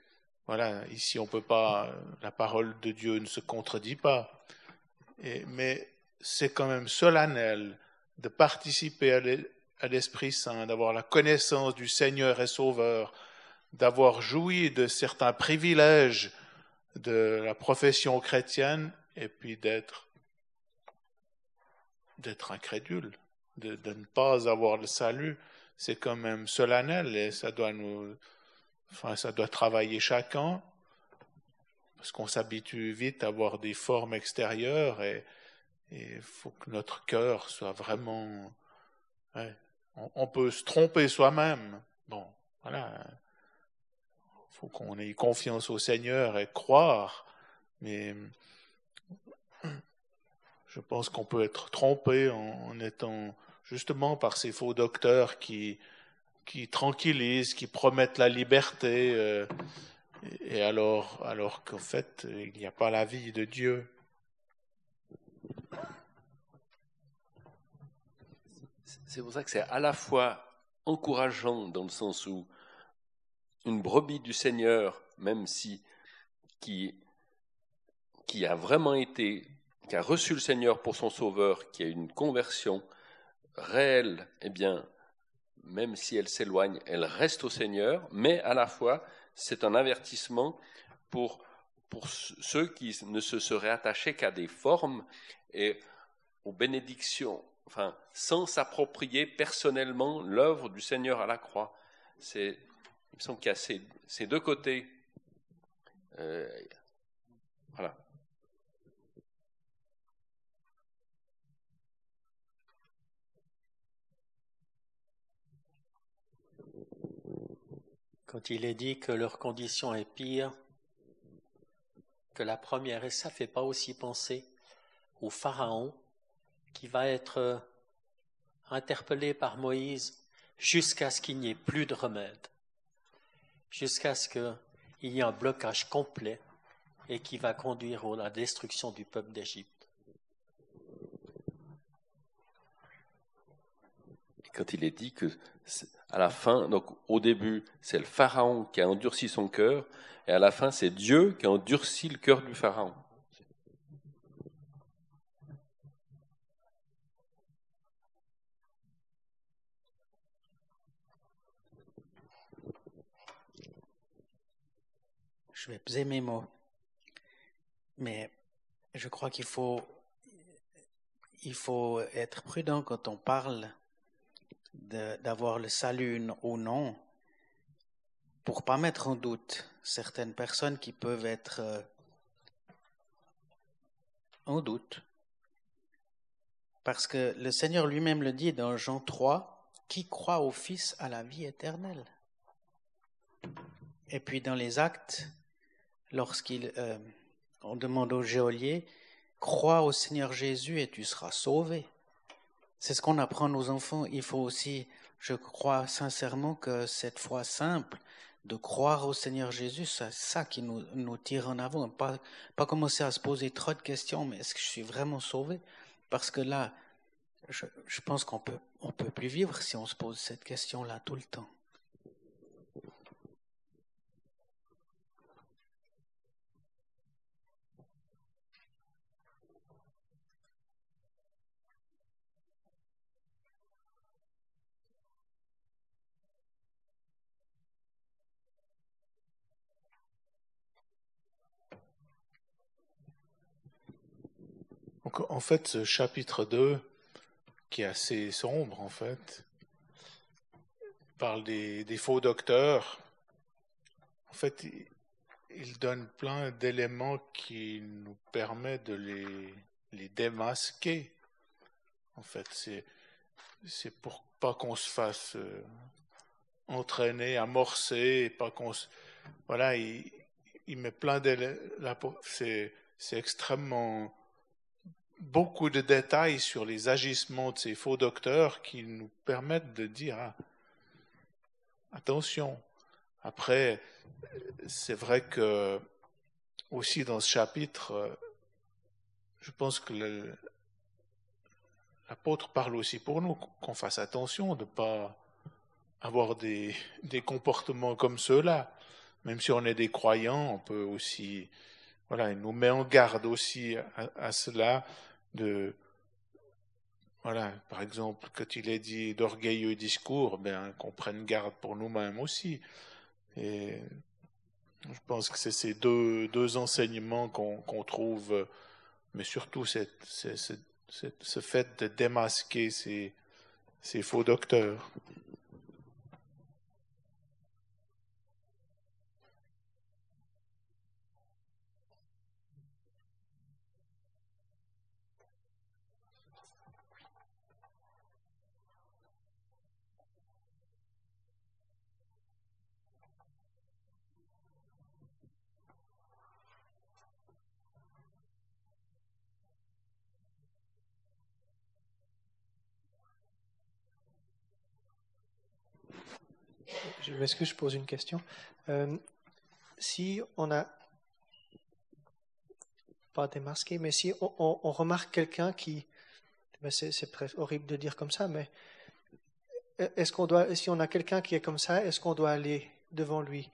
voilà, ici on peut pas, la parole de Dieu ne se contredit pas. Mais c'est quand même solennel de participer à l'Esprit Saint, d'avoir la connaissance du Seigneur et Sauveur, d'avoir joui de certains privilèges de la profession chrétienne et puis d'être d'être incrédule, de, ne pas avoir le salut, c'est quand même solennel et ça doit nous, enfin, ça doit travailler chacun parce qu'on s'habitue vite à avoir des formes extérieures et, il faut que notre cœur soit vraiment. on, peut se tromper soi-même. Bon, voilà. Il faut qu'on ait confiance au Seigneur et croire. Mais je pense qu'on peut être trompé en, étant justement par ces faux docteurs qui, qui tranquillisent, qui promettent la liberté, euh, et alors, alors qu'en fait, il n'y a pas la vie de Dieu. C'est pour ça que c'est à la fois encourageant dans le sens où une brebis du Seigneur, même si qui, qui a vraiment été, qui a reçu le Seigneur pour son sauveur, qui a une conversion réelle, eh bien, même si elle s'éloigne, elle reste au Seigneur, mais à la fois, c'est un avertissement pour, ceux qui ne se seraient attachés qu'à des formes et aux bénédictions enfin, sans s'approprier personnellement l'œuvre du Seigneur à la croix. Il me semble qu'il y a ces, deux côtés. Euh, voilà. Quand il est dit que leur condition est pire que la première, et ça fait pas aussi penser au Pharaon qui va être euh, interpellé par Moïse jusqu'à ce qu'il n'y ait plus de remède, jusqu'à ce qu'il y ait un blocage complet et qui va conduire à la destruction du peuple d'Égypte. Quand il est dit que à la fin, donc au début, c'est le Pharaon qui a endurci son cœur, et à la fin, c'est Dieu qui a endurci le cœur du Pharaon. Je vais peser mes mots. Mais je crois qu'il faut, il faut être prudent quand on parle d'avoir le salut ou non, pour pas mettre en doute certaines personnes qui peuvent être euh, en doute. Parce que le Seigneur lui-même le dit dans Jean 3, qui croit au Fils a la vie éternelle. Et puis dans les actes, lorsqu'il euh, demande au geôlier, crois au Seigneur Jésus et tu seras sauvé. C'est ce qu'on apprend nos enfants. Il faut aussi, je crois sincèrement que cette foi simple de croire au Seigneur Jésus, c'est ça qui nous, tire en avant. Pas, pas commencer à se poser trop de questions, mais est-ce que je suis vraiment sauvé? Parce que là, je, je pense qu'on peut, on peut plus vivre si on se pose cette question-là tout le temps. En fait, ce chapitre 2, qui est assez sombre, en fait, parle des, faux docteurs. En fait, il, donne plein d'éléments qui nous permettent de les, démasquer. En fait, c'est, c'est pour pas qu'on se fasse euh, entraîner, amorcer, pas qu'on. Voilà, il, il met plein d'éléments. C'est, c'est extrêmement beaucoup de détails sur les agissements de ces faux docteurs qui nous permettent de dire ah, attention. Après, c'est vrai que aussi dans ce chapitre, je pense que l'apôtre parle aussi pour nous qu'on fasse attention de ne pas avoir des, des comportements comme ceux-là. Même si on est des croyants, on peut aussi, voilà, il nous met en garde aussi à cela de voilà, par exemple, quand il est dit d'orgueilleux discours, ben, qu'on prenne garde pour nous-mêmes aussi. Et je pense que c'est ces deux, deux enseignements qu'on trouve, mais surtout cette, ce fait de démasquer ces, ces faux docteurs. Je m'excuse, je pose une question? Euh, si on a pas démasqué, mais si on, remarque quelqu'un qui, ben c'est, horrible de dire comme ça, mais est-ce qu'on doit, si on a quelqu'un qui est comme ça, est-ce qu'on doit aller devant lui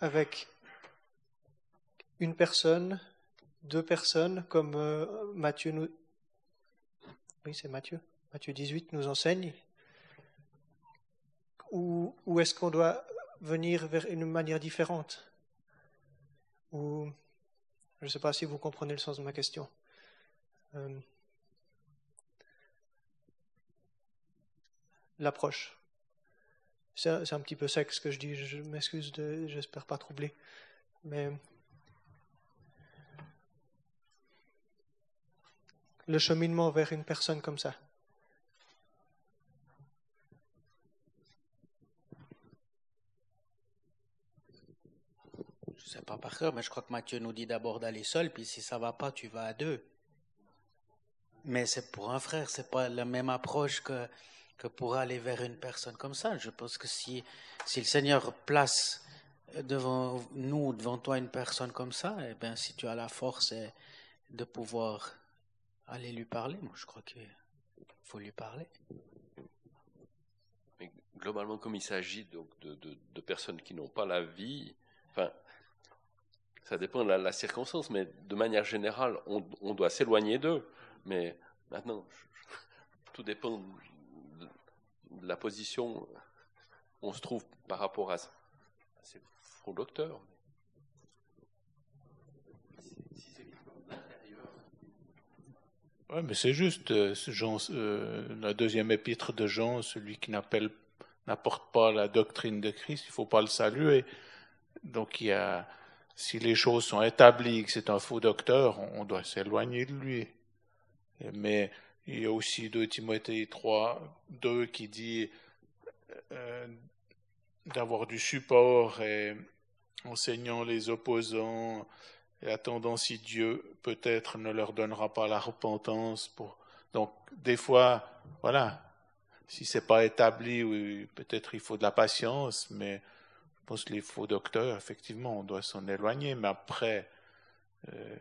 avec une personne, deux personnes, comme euh, Matthieu nous, oui c'est Matthieu, Matthieu 18 nous enseigne, ou, est-ce qu'on doit venir vers une manière différente Ou je ne sais pas si vous comprenez le sens de ma question. Euh, l'approche. C'est un petit peu sec ce que je dis, je m'excuse, j'espère pas troubler. Mais le cheminement vers une personne comme ça. Pas par cœur, mais je crois que Matthieu nous dit d'abord d'aller seul, puis si ça va pas, tu vas à deux. Mais c'est pour un frère, c'est pas la même approche que, que pour aller vers une personne comme ça. Je pense que si, si le Seigneur place devant nous, devant toi, une personne comme ça, eh bien, si tu as la force eh, de pouvoir aller lui parler, moi, je crois qu'il faut lui parler. Mais globalement, comme il s'agit donc de, de, de, personnes qui n'ont pas la vie, enfin, ça dépend de la, circonstance, mais de manière générale, on, doit s'éloigner d'eux. Mais maintenant, tout dépend de, la position où on se trouve par rapport à, ces faux docteurs. Oui, mais c'est juste, euh, euh, la deuxième épître de Jean, celui qui n'apporte pas la doctrine de Christ, il ne faut pas le saluer. Donc, il y a, si les choses sont établies que c'est un faux docteur, on, doit s'éloigner de lui. Mais il y a aussi 2 Timothée 3, 2 qui dit euh, d'avoir du support et enseignant les opposants, et attendant si Dieu peut-être ne leur donnera pas la repentance. Donc, des fois, voilà, si c'est pas établi, oui, peut-être il faut de la patience, mais pense que les faux docteurs, effectivement, on doit s'en éloigner, mais après, euh,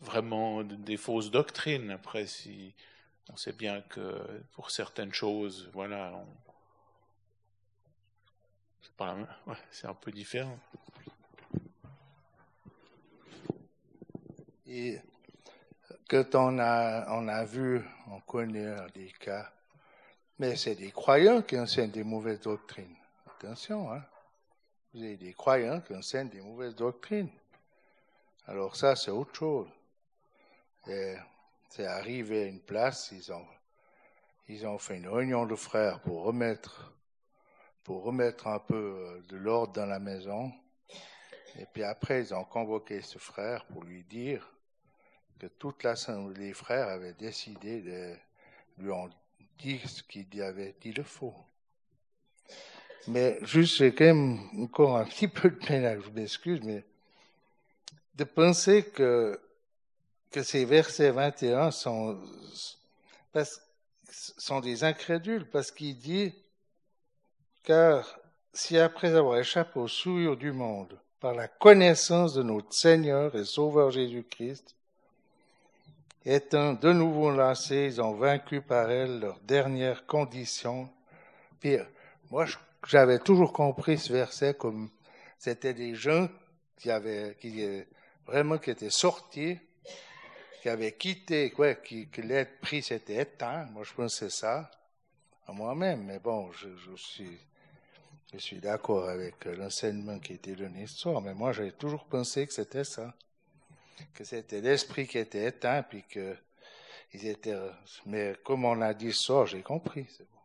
vraiment des fausses doctrines. Après, si on sait bien que pour certaines choses, voilà, c'est un peu différent. Et quand on on a vu, on connaît des cas, mais c'est des croyants qui enseignent des mauvaises doctrines. Attention, hein. Vous avez des croyants qui enseignent des mauvaises doctrines. Alors ça, c'est autre chose. C'est arrivé à une place, ils ont, ils ont fait une réunion de frères pour remettre pour remettre un peu de l'ordre dans la maison. Et puis après, ils ont convoqué ce frère pour lui dire que toute l'assemblée des frères avait décidé de lui ont dit ce qu'il avait dit de faux. Mais juste, j'ai quand même encore un petit peu de peine, je m'excuse, mais de penser que, que ces versets 21 sont, parce, sont des incrédules, parce qu'il dit car si après avoir échappé aux souillures du monde, par la connaissance de notre Seigneur et Sauveur Jésus-Christ, étant de nouveau lancés, ils ont vaincu par elle leur dernière condition. Pire, moi, j'avais toujours compris ce verset comme c'était des gens qui avaient, qui vraiment qui étaient sortis, qui avaient quitté, quoi, qui, l'être pris s'était éteint. Moi, je pensais ça à moi-même, mais bon, je, suis je suis d'accord avec l'enseignement qui a été donné ce soir, mais moi j'ai toujours pensé que c'était ça, que c'était l'esprit qui était éteint, puis que ils étaient. Mais comme on a dit soir, j'ai compris. C'est bon.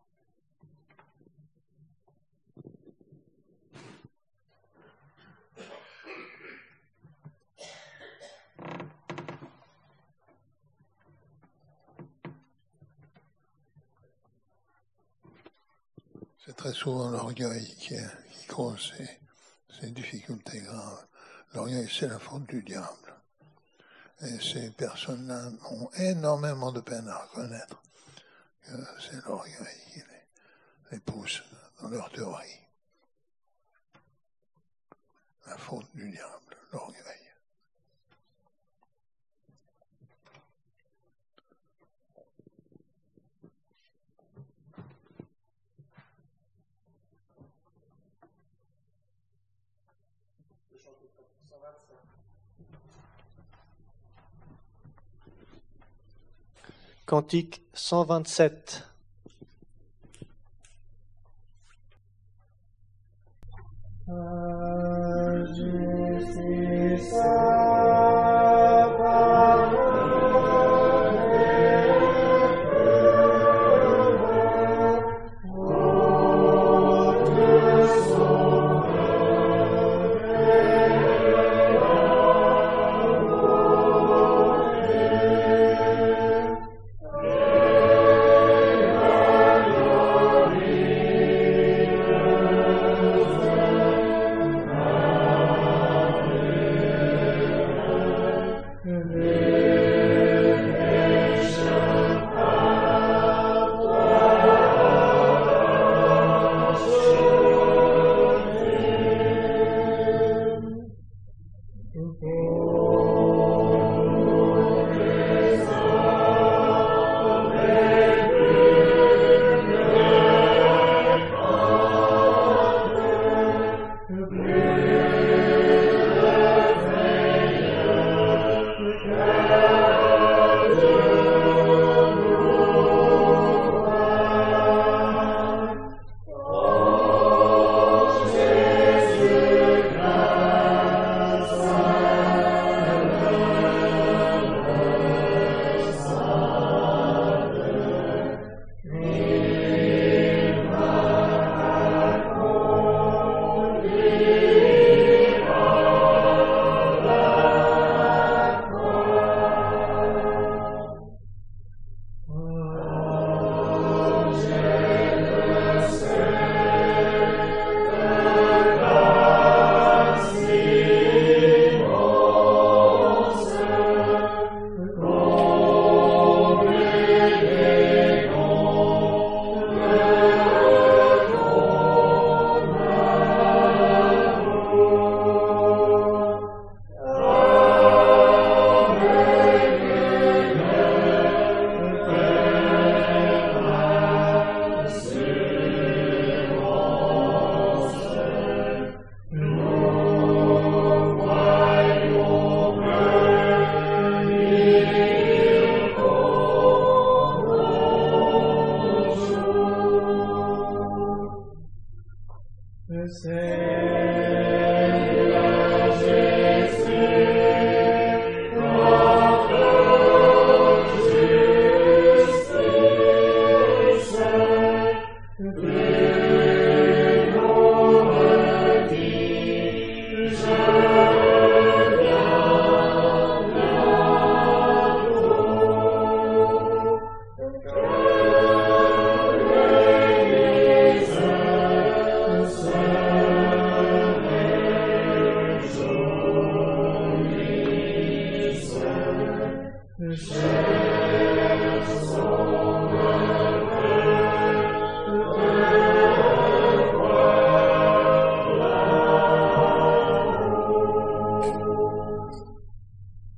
C'est très souvent l'orgueil qui, qui cause ces, ces, difficultés graves. L'orgueil, c'est la faute du diable. Et ces personnes-là ont énormément de peine à reconnaître que c'est l'orgueil qui les, les pousse dans leur théorie. La faute du diable, l'orgueil. Cantique 127. Amen.